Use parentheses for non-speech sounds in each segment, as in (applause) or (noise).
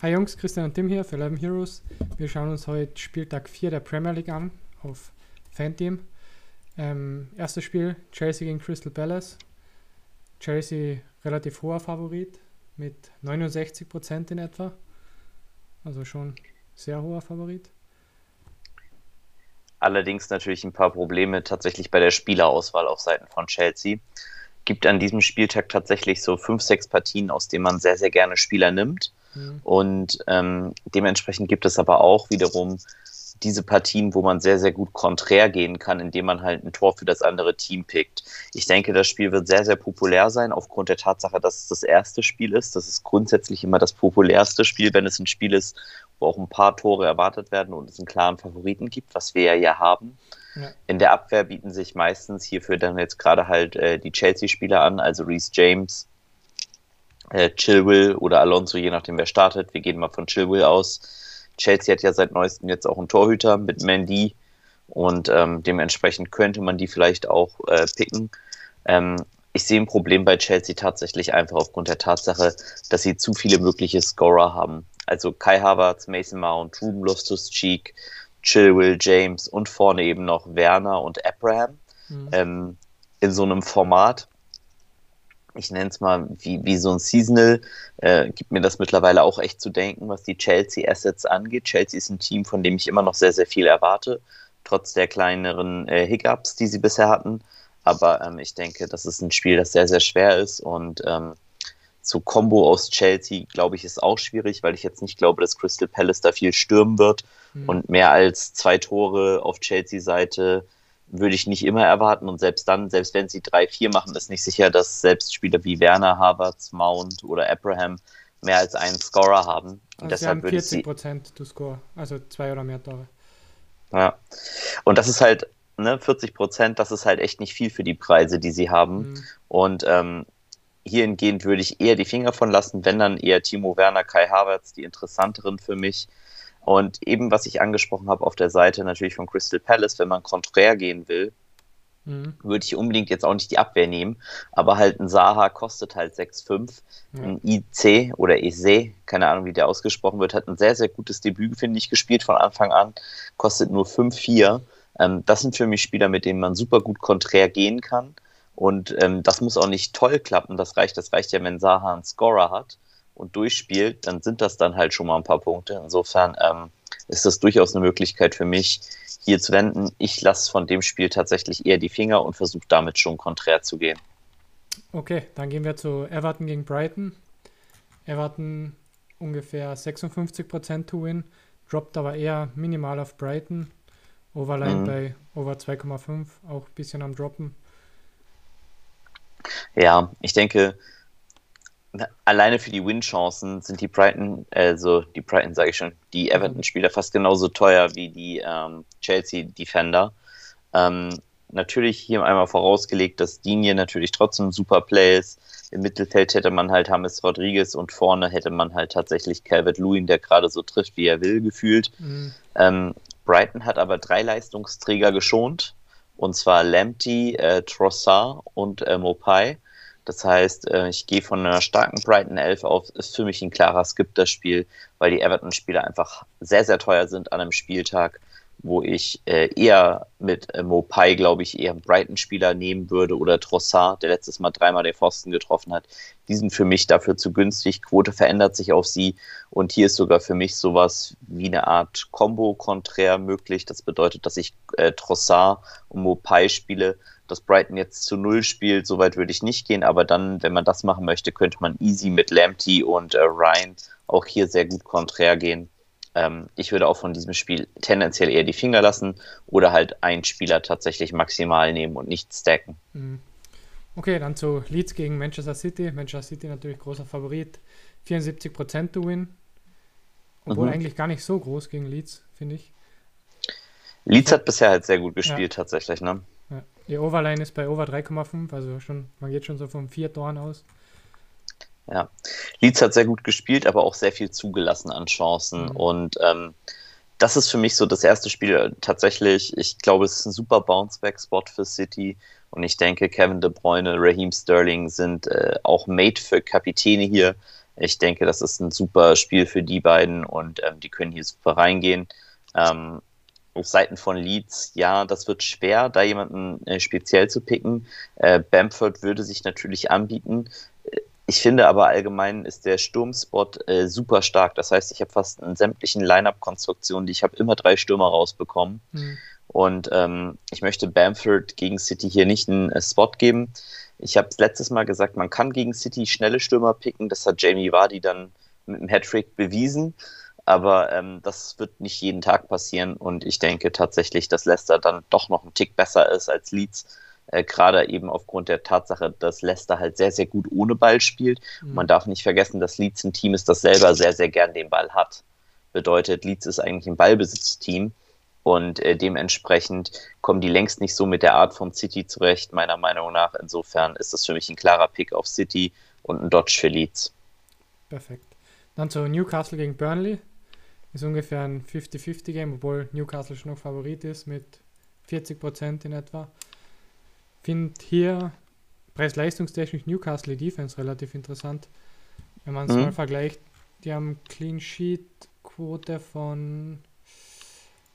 Hi Jungs, Christian und Tim hier für 11 Heroes. Wir schauen uns heute Spieltag 4 der Premier League an auf Fanteam. Ähm, erstes Spiel Chelsea gegen Crystal Palace. Chelsea relativ hoher Favorit mit 69% in etwa. Also schon sehr hoher Favorit. Allerdings natürlich ein paar Probleme tatsächlich bei der Spielerauswahl auf Seiten von Chelsea. Gibt an diesem Spieltag tatsächlich so fünf, sechs Partien, aus denen man sehr, sehr gerne Spieler nimmt. Mhm. Und ähm, dementsprechend gibt es aber auch wiederum diese Partien, wo man sehr, sehr gut konträr gehen kann, indem man halt ein Tor für das andere Team pickt. Ich denke, das Spiel wird sehr, sehr populär sein, aufgrund der Tatsache, dass es das erste Spiel ist. Das ist grundsätzlich immer das populärste Spiel, wenn es ein Spiel ist, wo auch ein paar Tore erwartet werden und es einen klaren Favoriten gibt, was wir ja haben. Ja. In der Abwehr bieten sich meistens hierfür dann jetzt gerade halt äh, die Chelsea-Spieler an, also Reese James, äh, Chilwell oder Alonso, je nachdem wer startet. Wir gehen mal von Chilwell aus. Chelsea hat ja seit neuestem jetzt auch einen Torhüter mit Mandy und ähm, dementsprechend könnte man die vielleicht auch äh, picken. Ähm, ich sehe ein Problem bei Chelsea tatsächlich einfach aufgrund der Tatsache, dass sie zu viele mögliche Scorer haben. Also Kai Havertz, Mason Mount, Ruben Loftus-Cheek, Chilwell, James und vorne eben noch Werner und Abraham mhm. ähm, in so einem Format, ich nenne es mal wie, wie so ein Seasonal, äh, gibt mir das mittlerweile auch echt zu denken, was die Chelsea Assets angeht. Chelsea ist ein Team, von dem ich immer noch sehr, sehr viel erwarte, trotz der kleineren äh, Hiccups, die sie bisher hatten. Aber ähm, ich denke, das ist ein Spiel, das sehr, sehr schwer ist und ähm, so Combo aus Chelsea, glaube ich, ist auch schwierig, weil ich jetzt nicht glaube, dass Crystal Palace da viel stürmen wird mhm. und mehr als zwei Tore auf Chelsea-Seite würde ich nicht immer erwarten. Und selbst dann, selbst wenn sie 3-4 machen, ist nicht sicher, dass selbst Spieler wie Werner, Havertz, Mount oder Abraham mehr als einen Scorer haben. Und also deshalb haben 40 Prozent to score, also zwei oder mehr Tore. Ja, und das ist halt, ne, 40 Prozent, das ist halt echt nicht viel für die Preise, die sie haben. Mhm. Und ähm, hierhingehend würde ich eher die Finger von lassen, wenn dann eher Timo Werner, Kai Havertz, die interessanteren für mich. Und eben, was ich angesprochen habe auf der Seite natürlich von Crystal Palace, wenn man konträr gehen will, mhm. würde ich unbedingt jetzt auch nicht die Abwehr nehmen, aber halt ein Saha kostet halt 6,5. Ja. Ein IC oder EC, keine Ahnung, wie der ausgesprochen wird, hat ein sehr, sehr gutes Debüt, finde ich, gespielt von Anfang an, kostet nur 5,4. Ähm, das sind für mich Spieler, mit denen man super gut konträr gehen kann. Und ähm, das muss auch nicht toll klappen. Das reicht, das reicht ja, wenn Saha einen Scorer hat und durchspielt, dann sind das dann halt schon mal ein paar Punkte. Insofern ähm, ist das durchaus eine Möglichkeit für mich, hier zu wenden. Ich lasse von dem Spiel tatsächlich eher die Finger und versuche damit schon konträr zu gehen. Okay, dann gehen wir zu Everton gegen Brighton. Everton ungefähr 56% to win, droppt aber eher minimal auf Brighton. Overline mhm. bei over 2,5, auch ein bisschen am Droppen. Ja, ich denke, alleine für die Win-Chancen sind die Brighton, also die Brighton sage ich schon, die Everton-Spieler fast genauso teuer wie die ähm, Chelsea-Defender. Ähm, natürlich hier einmal vorausgelegt, dass Digne natürlich trotzdem ein super Play ist. Im Mittelfeld hätte man halt James Rodriguez und vorne hätte man halt tatsächlich Calvert Lewin, der gerade so trifft, wie er will, gefühlt. Mhm. Ähm, Brighton hat aber drei Leistungsträger geschont, und zwar Lamptey, äh, Trossard und äh, Mopai. Das heißt, äh, ich gehe von einer starken Brighton 11 auf, ist für mich ein klarer Skip das Spiel, weil die Everton-Spieler einfach sehr, sehr teuer sind an einem Spieltag, wo ich äh, eher mit äh, Mopai, glaube ich, eher einen Brighton-Spieler nehmen würde oder Trossard, der letztes Mal dreimal den Pfosten getroffen hat. Die sind für mich dafür zu günstig. Quote verändert sich auf sie und hier ist sogar für mich sowas wie eine Art Combo-Konträr möglich. Das bedeutet, dass ich Trossard und Mopai spiele dass Brighton jetzt zu Null spielt, soweit würde ich nicht gehen, aber dann, wenn man das machen möchte, könnte man easy mit Lamptey und äh, Ryan auch hier sehr gut konträr gehen. Ähm, ich würde auch von diesem Spiel tendenziell eher die Finger lassen oder halt einen Spieler tatsächlich maximal nehmen und nicht stacken. Mhm. Okay, dann zu Leeds gegen Manchester City. Manchester City natürlich großer Favorit. 74% to win. Obwohl mhm. eigentlich gar nicht so groß gegen Leeds, finde ich. Leeds hat bisher halt sehr gut gespielt, ja. tatsächlich, ne? Die Overline ist bei Over 3,5, also schon, man geht schon so von vier Toren aus. Ja, Leeds hat sehr gut gespielt, aber auch sehr viel zugelassen an Chancen. Mhm. Und ähm, das ist für mich so das erste Spiel tatsächlich. Ich glaube, es ist ein super Bounceback-Spot für City. Und ich denke, Kevin De Bruyne, Raheem Sterling sind äh, auch made für Kapitäne hier. Ich denke, das ist ein super Spiel für die beiden und ähm, die können hier super reingehen. Ähm, auf Seiten von Leeds, ja, das wird schwer, da jemanden äh, speziell zu picken. Äh, Bamford würde sich natürlich anbieten. Ich finde aber allgemein ist der Sturmspot äh, super stark. Das heißt, ich habe fast in sämtlichen Line-Up-Konstruktionen, die ich habe, immer drei Stürmer rausbekommen. Mhm. Und ähm, ich möchte Bamford gegen City hier nicht einen äh, Spot geben. Ich habe letztes Mal gesagt, man kann gegen City schnelle Stürmer picken. Das hat Jamie Vardy dann mit dem Hattrick bewiesen. Aber ähm, das wird nicht jeden Tag passieren. Und ich denke tatsächlich, dass Leicester dann doch noch ein Tick besser ist als Leeds. Äh, Gerade eben aufgrund der Tatsache, dass Leicester halt sehr, sehr gut ohne Ball spielt. Mhm. Man darf nicht vergessen, dass Leeds ein Team ist, das selber sehr, sehr gern den Ball hat. Bedeutet, Leeds ist eigentlich ein Ballbesitzteam. Und äh, dementsprechend kommen die längst nicht so mit der Art von City zurecht, meiner Meinung nach. Insofern ist das für mich ein klarer Pick auf City und ein Dodge für Leeds. Perfekt. Dann zu Newcastle gegen Burnley. Ist ungefähr ein 50-50-Game, obwohl Newcastle schon noch Favorit ist mit 40% in etwa. Finde hier preis-leistungstechnisch Newcastle Defense relativ interessant. Wenn man es mhm. mal vergleicht, die haben Clean Sheet Quote von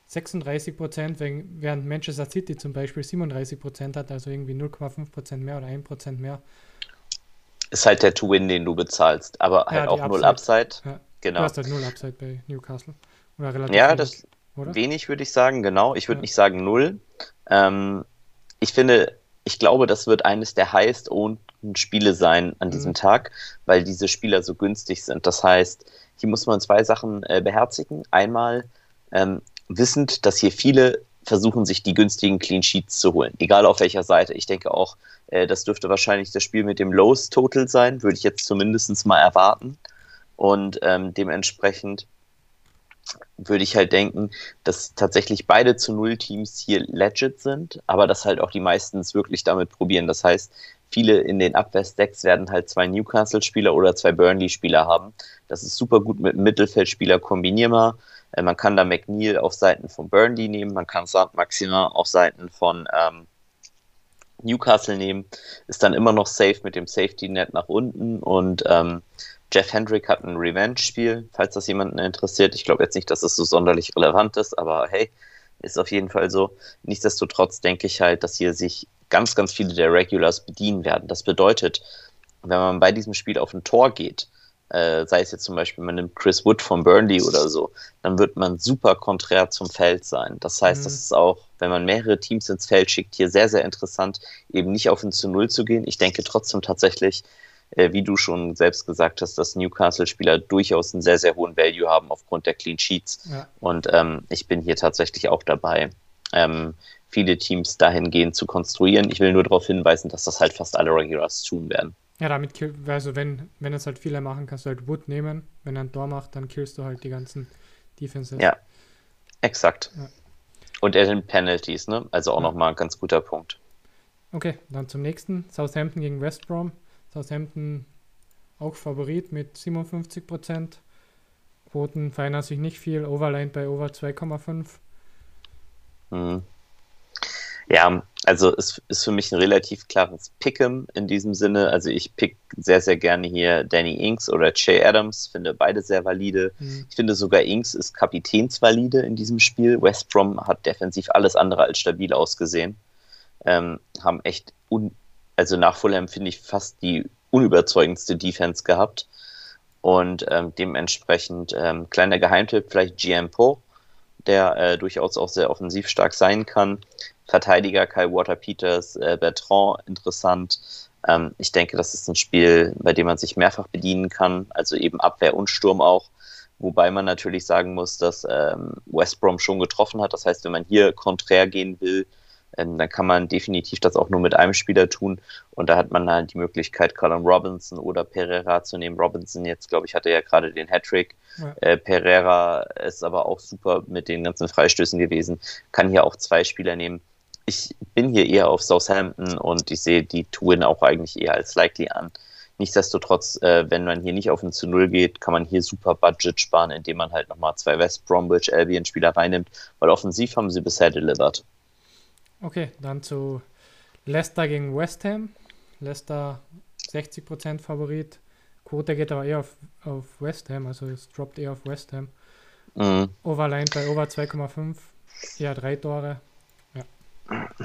36 Prozent, während Manchester City zum Beispiel 37 Prozent hat, also irgendwie 0,5 Prozent mehr oder 1 Prozent mehr. Ist halt der To-Win, den du bezahlst, aber halt ja, auch null Upside. Ja. Genau. Du hast halt null Upside bei Newcastle. Oder relativ ja, wenig, das oder? wenig würde ich sagen, genau. Ich würde ja. nicht sagen null. Ähm, ich finde, ich glaube, das wird eines der highest owned Spiele sein an diesem mhm. Tag, weil diese Spieler so günstig sind. Das heißt, hier muss man zwei Sachen äh, beherzigen. Einmal, ähm, wissend, dass hier viele versuchen, sich die günstigen Clean Sheets zu holen, egal auf welcher Seite. Ich denke auch, äh, das dürfte wahrscheinlich das Spiel mit dem Lowest Total sein, würde ich jetzt zumindest mal erwarten. Und ähm, dementsprechend würde ich halt denken, dass tatsächlich beide zu Null Teams hier legit sind, aber dass halt auch die meisten es wirklich damit probieren. Das heißt, viele in den Abwehrstacks werden halt zwei Newcastle-Spieler oder zwei Burnley-Spieler haben. Das ist super gut mit Mittelfeldspieler kombinierbar. Äh, man kann da McNeil auf Seiten von Burnley nehmen, man kann Saint Maximin auf Seiten von ähm, Newcastle nehmen, ist dann immer noch safe mit dem Safety Net nach unten und ähm, Jeff Hendrick hat ein Revenge-Spiel, falls das jemanden interessiert. Ich glaube jetzt nicht, dass es so sonderlich relevant ist, aber hey, ist auf jeden Fall so. Nichtsdestotrotz denke ich halt, dass hier sich ganz, ganz viele der Regulars bedienen werden. Das bedeutet, wenn man bei diesem Spiel auf ein Tor geht, äh, sei es jetzt zum Beispiel, man nimmt Chris Wood von Burnley oder so, dann wird man super konträr zum Feld sein. Das heißt, mhm. das ist auch, wenn man mehrere Teams ins Feld schickt, hier sehr, sehr interessant, eben nicht auf ein zu Null zu gehen. Ich denke trotzdem tatsächlich, wie du schon selbst gesagt hast, dass Newcastle-Spieler durchaus einen sehr, sehr hohen Value haben aufgrund der Clean Sheets. Ja. Und ähm, ich bin hier tatsächlich auch dabei. Ähm, viele Teams dahingehend zu konstruieren. Ich will nur darauf hinweisen, dass das halt fast alle Regulars tun werden. Ja, damit, also wenn, wenn es halt viele machen, kannst du halt Wood nehmen. Wenn er ein Tor macht, dann killst du halt die ganzen Defenses. Ja, exakt. Ja. Und er sind Penalties, ne? Also auch ja. nochmal ein ganz guter Punkt. Okay, dann zum nächsten. Southampton gegen West Brom. Southampton auch Favorit mit 57 Prozent. Quoten verändern sich nicht viel. Overline bei over 2,5. Mhm. Ja, also es ist für mich ein relativ klares Pick'em in diesem Sinne. Also ich pick sehr, sehr gerne hier Danny Inks oder Jay Adams, finde beide sehr valide. Mhm. Ich finde sogar Inks ist kapitänsvalide in diesem Spiel. West Brom hat defensiv alles andere als stabil ausgesehen. Ähm, haben echt, un also nach Fulham finde ich fast die unüberzeugendste Defense gehabt. Und ähm, dementsprechend ähm, kleiner Geheimtipp, vielleicht GM Po, der äh, durchaus auch sehr offensiv stark sein kann. Verteidiger Kai Water-Peters, äh, Bertrand interessant. Ähm, ich denke, das ist ein Spiel, bei dem man sich mehrfach bedienen kann, also eben Abwehr und Sturm auch. Wobei man natürlich sagen muss, dass ähm, West Brom schon getroffen hat. Das heißt, wenn man hier konträr gehen will, ähm, dann kann man definitiv das auch nur mit einem Spieler tun. Und da hat man halt die Möglichkeit, Colin Robinson oder Pereira zu nehmen. Robinson jetzt, glaube ich, hatte ja gerade den Hattrick. Ja. Äh, Pereira ist aber auch super mit den ganzen Freistößen gewesen. Kann hier auch zwei Spieler nehmen ich bin hier eher auf Southampton und ich sehe die Twin auch eigentlich eher als likely an. Nichtsdestotrotz, äh, wenn man hier nicht auf ein zu Null geht, kann man hier super Budget sparen, indem man halt nochmal zwei West Bromwich Albion Spieler reinnimmt, weil offensiv haben sie bisher delivered. Okay, dann zu Leicester gegen West Ham. Leicester 60% Favorit, Quote geht aber eher auf, auf West Ham, also es droppt eher auf West Ham. Mhm. Overline bei Over 2,5, eher drei Tore. Ja.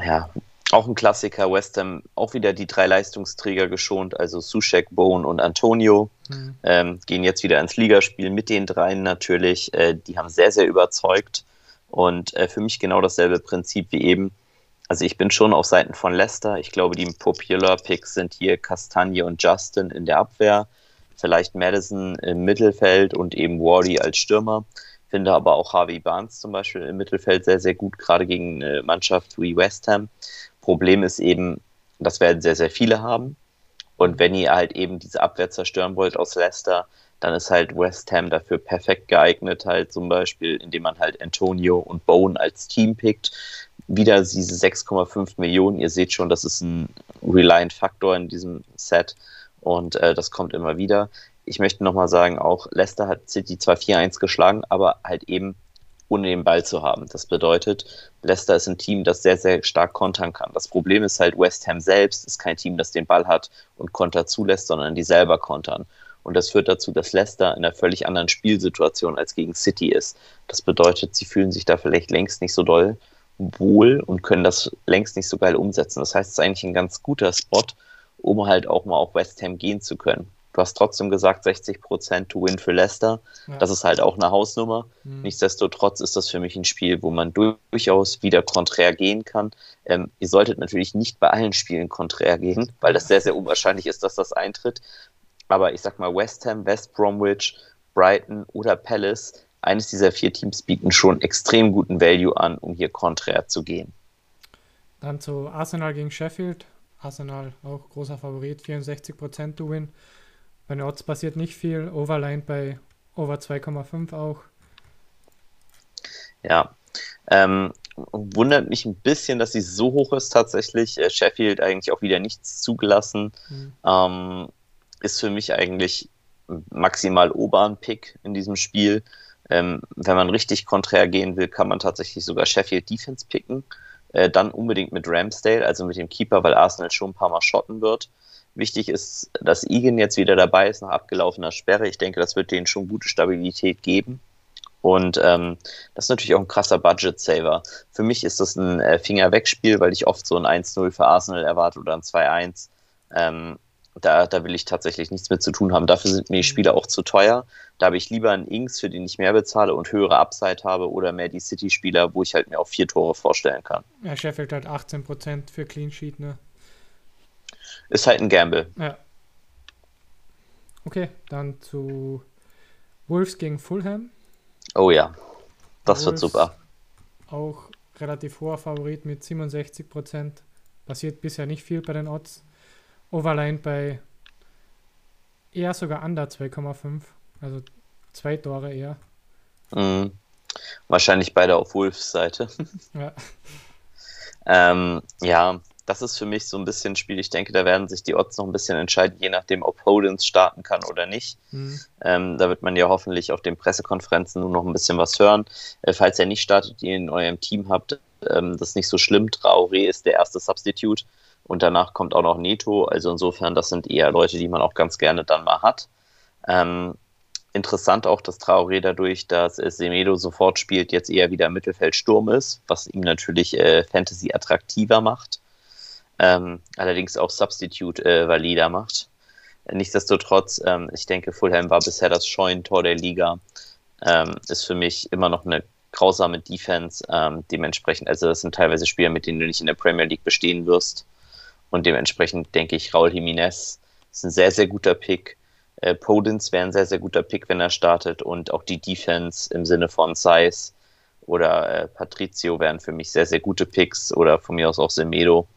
ja, auch ein Klassiker, West Ham, auch wieder die drei Leistungsträger geschont, also Sushek, Bone und Antonio, mhm. ähm, gehen jetzt wieder ins Ligaspiel mit den dreien natürlich. Äh, die haben sehr, sehr überzeugt und äh, für mich genau dasselbe Prinzip wie eben. Also ich bin schon auf Seiten von Leicester. Ich glaube, die Popular Picks sind hier Castagne und Justin in der Abwehr, vielleicht Madison im Mittelfeld und eben Wardy als Stürmer. Finde aber auch Harvey Barnes zum Beispiel im Mittelfeld sehr, sehr gut, gerade gegen eine Mannschaft wie West Ham. Problem ist eben, das werden sehr, sehr viele haben. Und wenn ihr halt eben diese Abwehr zerstören wollt aus Leicester, dann ist halt West Ham dafür perfekt geeignet, halt zum Beispiel, indem man halt Antonio und Bone als Team pickt wieder diese 6,5 Millionen. Ihr seht schon, das ist ein Reliant-Faktor in diesem Set und äh, das kommt immer wieder. Ich möchte nochmal sagen, auch Leicester hat City zwar 4-1 geschlagen, aber halt eben ohne den Ball zu haben. Das bedeutet, Leicester ist ein Team, das sehr, sehr stark kontern kann. Das Problem ist halt, West Ham selbst ist kein Team, das den Ball hat und Konter zulässt, sondern die selber kontern. Und das führt dazu, dass Leicester in einer völlig anderen Spielsituation als gegen City ist. Das bedeutet, sie fühlen sich da vielleicht längst nicht so doll wohl und können das längst nicht so geil umsetzen. Das heißt, es ist eigentlich ein ganz guter Spot, um halt auch mal auf West Ham gehen zu können. Du hast trotzdem gesagt, 60% to win für Leicester. Ja. Das ist halt auch eine Hausnummer. Mhm. Nichtsdestotrotz ist das für mich ein Spiel, wo man durchaus wieder konträr gehen kann. Ähm, ihr solltet natürlich nicht bei allen Spielen konträr gehen, weil das sehr, sehr unwahrscheinlich ist, dass das eintritt. Aber ich sag mal, West Ham, West Bromwich, Brighton oder Palace eines dieser vier Teams bieten schon extrem guten Value an, um hier konträr zu gehen. Dann zu Arsenal gegen Sheffield. Arsenal auch großer Favorit, 64% to win. Bei den Odds passiert nicht viel. Overline bei over 2,5 auch. Ja. Ähm, wundert mich ein bisschen, dass sie so hoch ist tatsächlich. Äh, Sheffield eigentlich auch wieder nichts zugelassen. Mhm. Ähm, ist für mich eigentlich maximal Obern-Pick in diesem Spiel. Ähm, wenn man richtig konträr gehen will, kann man tatsächlich sogar Sheffield Defense picken. Äh, dann unbedingt mit Ramsdale, also mit dem Keeper, weil Arsenal schon ein paar Mal schotten wird. Wichtig ist, dass Egan jetzt wieder dabei ist nach abgelaufener Sperre. Ich denke, das wird denen schon gute Stabilität geben. Und ähm, das ist natürlich auch ein krasser Budget-Saver. Für mich ist das ein äh, Finger-Weg-Spiel, weil ich oft so ein 1-0 für Arsenal erwarte oder ein 2-1. Ähm, da, da will ich tatsächlich nichts mit zu tun haben. Dafür sind mir die mhm. Spiele auch zu teuer. Da habe ich lieber einen Ings, für den ich mehr bezahle und höhere Upside habe oder mehr die City-Spieler, wo ich halt mir auch vier Tore vorstellen kann. Ja, Sheffield hat 18% für Clean Sheet, ne? Ist halt ein Gamble. Ja. Okay, dann zu Wolves gegen Fulham. Oh ja, das Wolves wird super. Auch relativ hoher Favorit mit 67%. Passiert bisher nicht viel bei den Odds. Overline bei eher sogar under 2,5. Also zwei Tore eher. Mhm. Wahrscheinlich beide auf Wolfs Seite. (laughs) Ja. ähm, ja, das ist für mich so ein bisschen ein Spiel. Ich denke, da werden sich die Odds noch ein bisschen entscheiden, je nachdem, ob Holdens starten kann oder nicht. Mhm. Ähm, da wird man ja hoffentlich auf den Pressekonferenzen nur noch ein bisschen was hören. Äh, falls er nicht startet, ihr in eurem Team habt, ähm, das ist nicht so schlimm. Traoré ist der erste Substitute und danach kommt auch noch Neto. Also insofern, das sind eher Leute, die man auch ganz gerne dann mal hat. Ähm, interessant auch, dass Traoré dadurch, dass Semedo sofort spielt, jetzt eher wieder Mittelfeldsturm ist, was ihm natürlich äh, Fantasy attraktiver macht. Ähm, allerdings auch Substitute äh, valider macht. Nichtsdestotrotz, ähm, ich denke, Fulham war bisher das Scheunentor der Liga. Ähm, ist für mich immer noch eine grausame Defense. Ähm, dementsprechend, also das sind teilweise Spieler, mit denen du nicht in der Premier League bestehen wirst. Und dementsprechend denke ich, Raul Jiménez ist ein sehr, sehr guter Pick. Äh, Podence wäre ein sehr, sehr guter Pick, wenn er startet. Und auch die Defense im Sinne von Size oder äh, Patricio wären für mich sehr, sehr gute Picks. Oder von mir aus auch Semedo.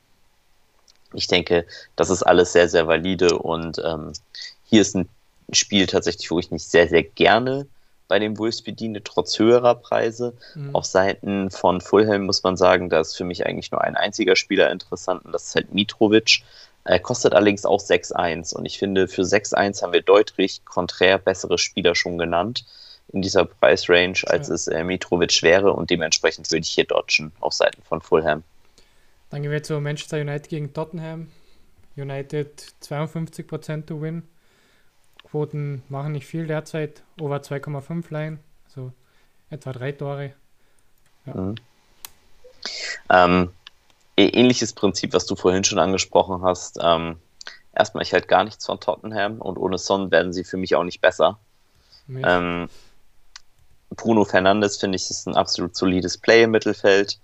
Ich denke, das ist alles sehr, sehr valide. Und ähm, hier ist ein Spiel tatsächlich, wo ich nicht sehr, sehr gerne bei den Wolves bediene, trotz höherer Preise. Mhm. Auf Seiten von Fulham muss man sagen, da ist für mich eigentlich nur ein einziger Spieler interessant und das ist halt Mitrovic. Er kostet allerdings auch 6-1 und ich finde, für 6-1 haben wir deutlich konträr bessere Spieler schon genannt in dieser Preisrange, als ja. es äh, Mitrovic wäre und dementsprechend würde ich hier dodgen auf Seiten von Fulham. Dann gehen wir zu Manchester United gegen Tottenham. United 52% to win. Torquoten machen nicht viel derzeit. Over 2,5 Line, also etwa drei Tore. Ja. Mhm. Ähm, ähnliches Prinzip, was du vorhin schon angesprochen hast. Ähm, erstmal, ich halt gar nichts von Tottenham und ohne Son werden sie für mich auch nicht besser. Ähm, Bruno Fernandes finde ich ist ein absolut solides Play im Mittelfeld.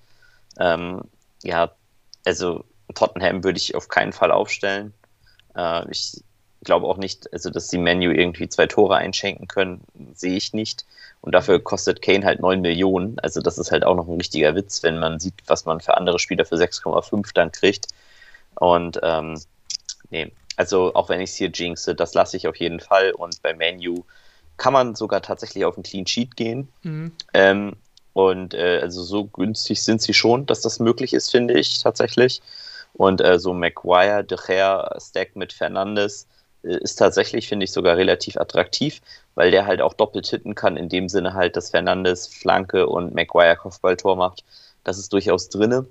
Ähm, ja, also Tottenham würde ich auf keinen Fall aufstellen. Äh, ich glaube auch nicht, also dass die Menu irgendwie zwei Tore einschenken können, sehe ich nicht. Und dafür kostet Kane halt 9 Millionen. Also das ist halt auch noch ein richtiger Witz, wenn man sieht, was man für andere Spieler für 6,5 dann kriegt. Und ähm, nee, also auch wenn ich es hier jinxe, das lasse ich auf jeden Fall. Und bei Menu kann man sogar tatsächlich auf einen Clean Sheet gehen. Mhm. Ähm, und äh, also so günstig sind sie schon, dass das möglich ist, finde ich tatsächlich. Und äh, so McGuire, De Gea, Stack mit Fernandes ist tatsächlich, finde ich, sogar relativ attraktiv, weil der halt auch doppelt hitten kann, in dem Sinne halt, dass Fernandes Flanke und McGuire Kopfballtor macht. Das ist durchaus drinne.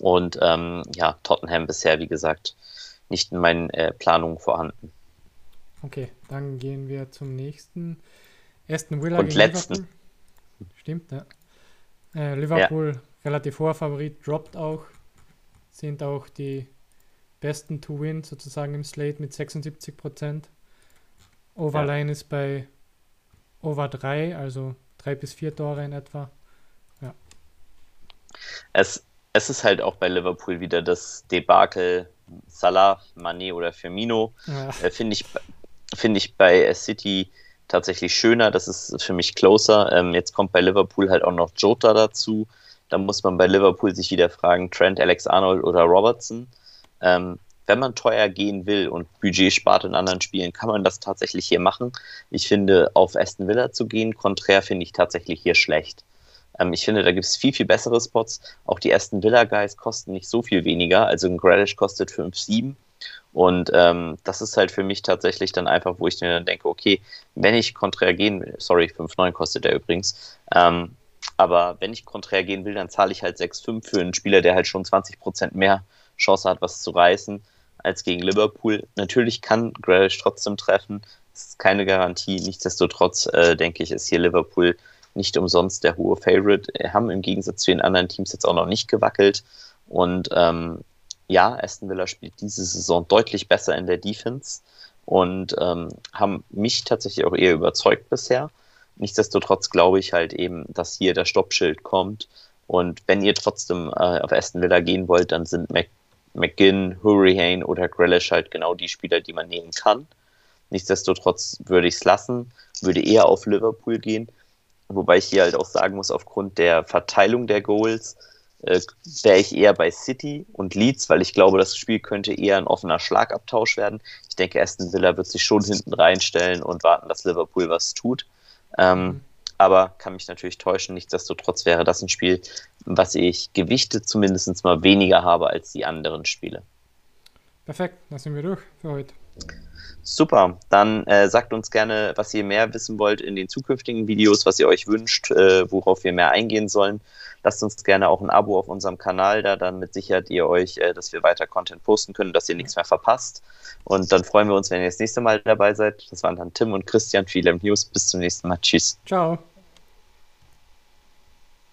Und ähm, ja, Tottenham bisher, wie gesagt, nicht in meinen äh, Planungen vorhanden. Okay, dann gehen wir zum nächsten. Ersten Villa Und letzten. Liverpool. Stimmt, ja. Äh, Liverpool, ja. relativ hoher Favorit, droppt auch. Sind auch die besten to win sozusagen im Slate mit 76 Prozent. Overline ja. ist bei Over 3, also 3 bis 4 Tore in etwa. Ja. Es, es ist halt auch bei Liverpool wieder das Debakel Salah, Mané oder Firmino. Ja. Äh, Finde ich, find ich bei City tatsächlich schöner. Das ist für mich closer. Ähm, jetzt kommt bei Liverpool halt auch noch Jota dazu. Da muss man bei Liverpool sich wieder fragen, Trent, Alex Arnold oder Robertson. Ähm, wenn man teuer gehen will und Budget spart in anderen Spielen, kann man das tatsächlich hier machen. Ich finde, auf Aston Villa zu gehen, konträr finde ich tatsächlich hier schlecht. Ähm, ich finde, da gibt es viel, viel bessere Spots. Auch die Aston Villa Guys kosten nicht so viel weniger. Also ein Grealish kostet 5,7 und ähm, das ist halt für mich tatsächlich dann einfach, wo ich mir dann denke, okay, wenn ich konträr gehen will, sorry, 5,9 kostet der übrigens, ähm, aber wenn ich konträr gehen will, dann zahle ich halt 6,5 für einen Spieler, der halt schon 20% mehr Chance hat, was zu reißen, als gegen Liverpool. Natürlich kann Grealish trotzdem treffen, das ist keine Garantie. Nichtsdestotrotz äh, denke ich, ist hier Liverpool nicht umsonst der hohe Favorite. Haben im Gegensatz zu den anderen Teams jetzt auch noch nicht gewackelt und ähm, ja, Aston Villa spielt diese Saison deutlich besser in der Defense und ähm, haben mich tatsächlich auch eher überzeugt bisher. Nichtsdestotrotz glaube ich halt eben, dass hier der Stoppschild kommt. Und wenn ihr trotzdem äh, auf Aston Villa gehen wollt, dann sind Mac McGinn, Hurricane oder Grealish halt genau die Spieler, die man nehmen kann. Nichtsdestotrotz würde ich es lassen, würde eher auf Liverpool gehen. Wobei ich hier halt auch sagen muss, aufgrund der Verteilung der Goals, äh, wäre ich eher bei City und Leeds, weil ich glaube, das Spiel könnte eher ein offener Schlagabtausch werden. Ich denke, Aston Villa wird sich schon hinten reinstellen und warten, dass Liverpool was tut. Ähm, mhm. Aber kann mich natürlich täuschen. Nichtsdestotrotz wäre das ein Spiel, was ich Gewichte zumindest mal weniger habe als die anderen Spiele. Perfekt, dann sind wir durch für heute. Super, dann äh, sagt uns gerne, was ihr mehr wissen wollt in den zukünftigen Videos, was ihr euch wünscht, äh, worauf wir mehr eingehen sollen. Lasst uns gerne auch ein Abo auf unserem Kanal da, damit sichert ihr euch, äh, dass wir weiter Content posten können, dass ihr nichts mehr verpasst. Und dann freuen wir uns, wenn ihr das nächste Mal dabei seid. Das waren dann Tim und Christian, viele News. Bis zum nächsten Mal. Tschüss. Ciao.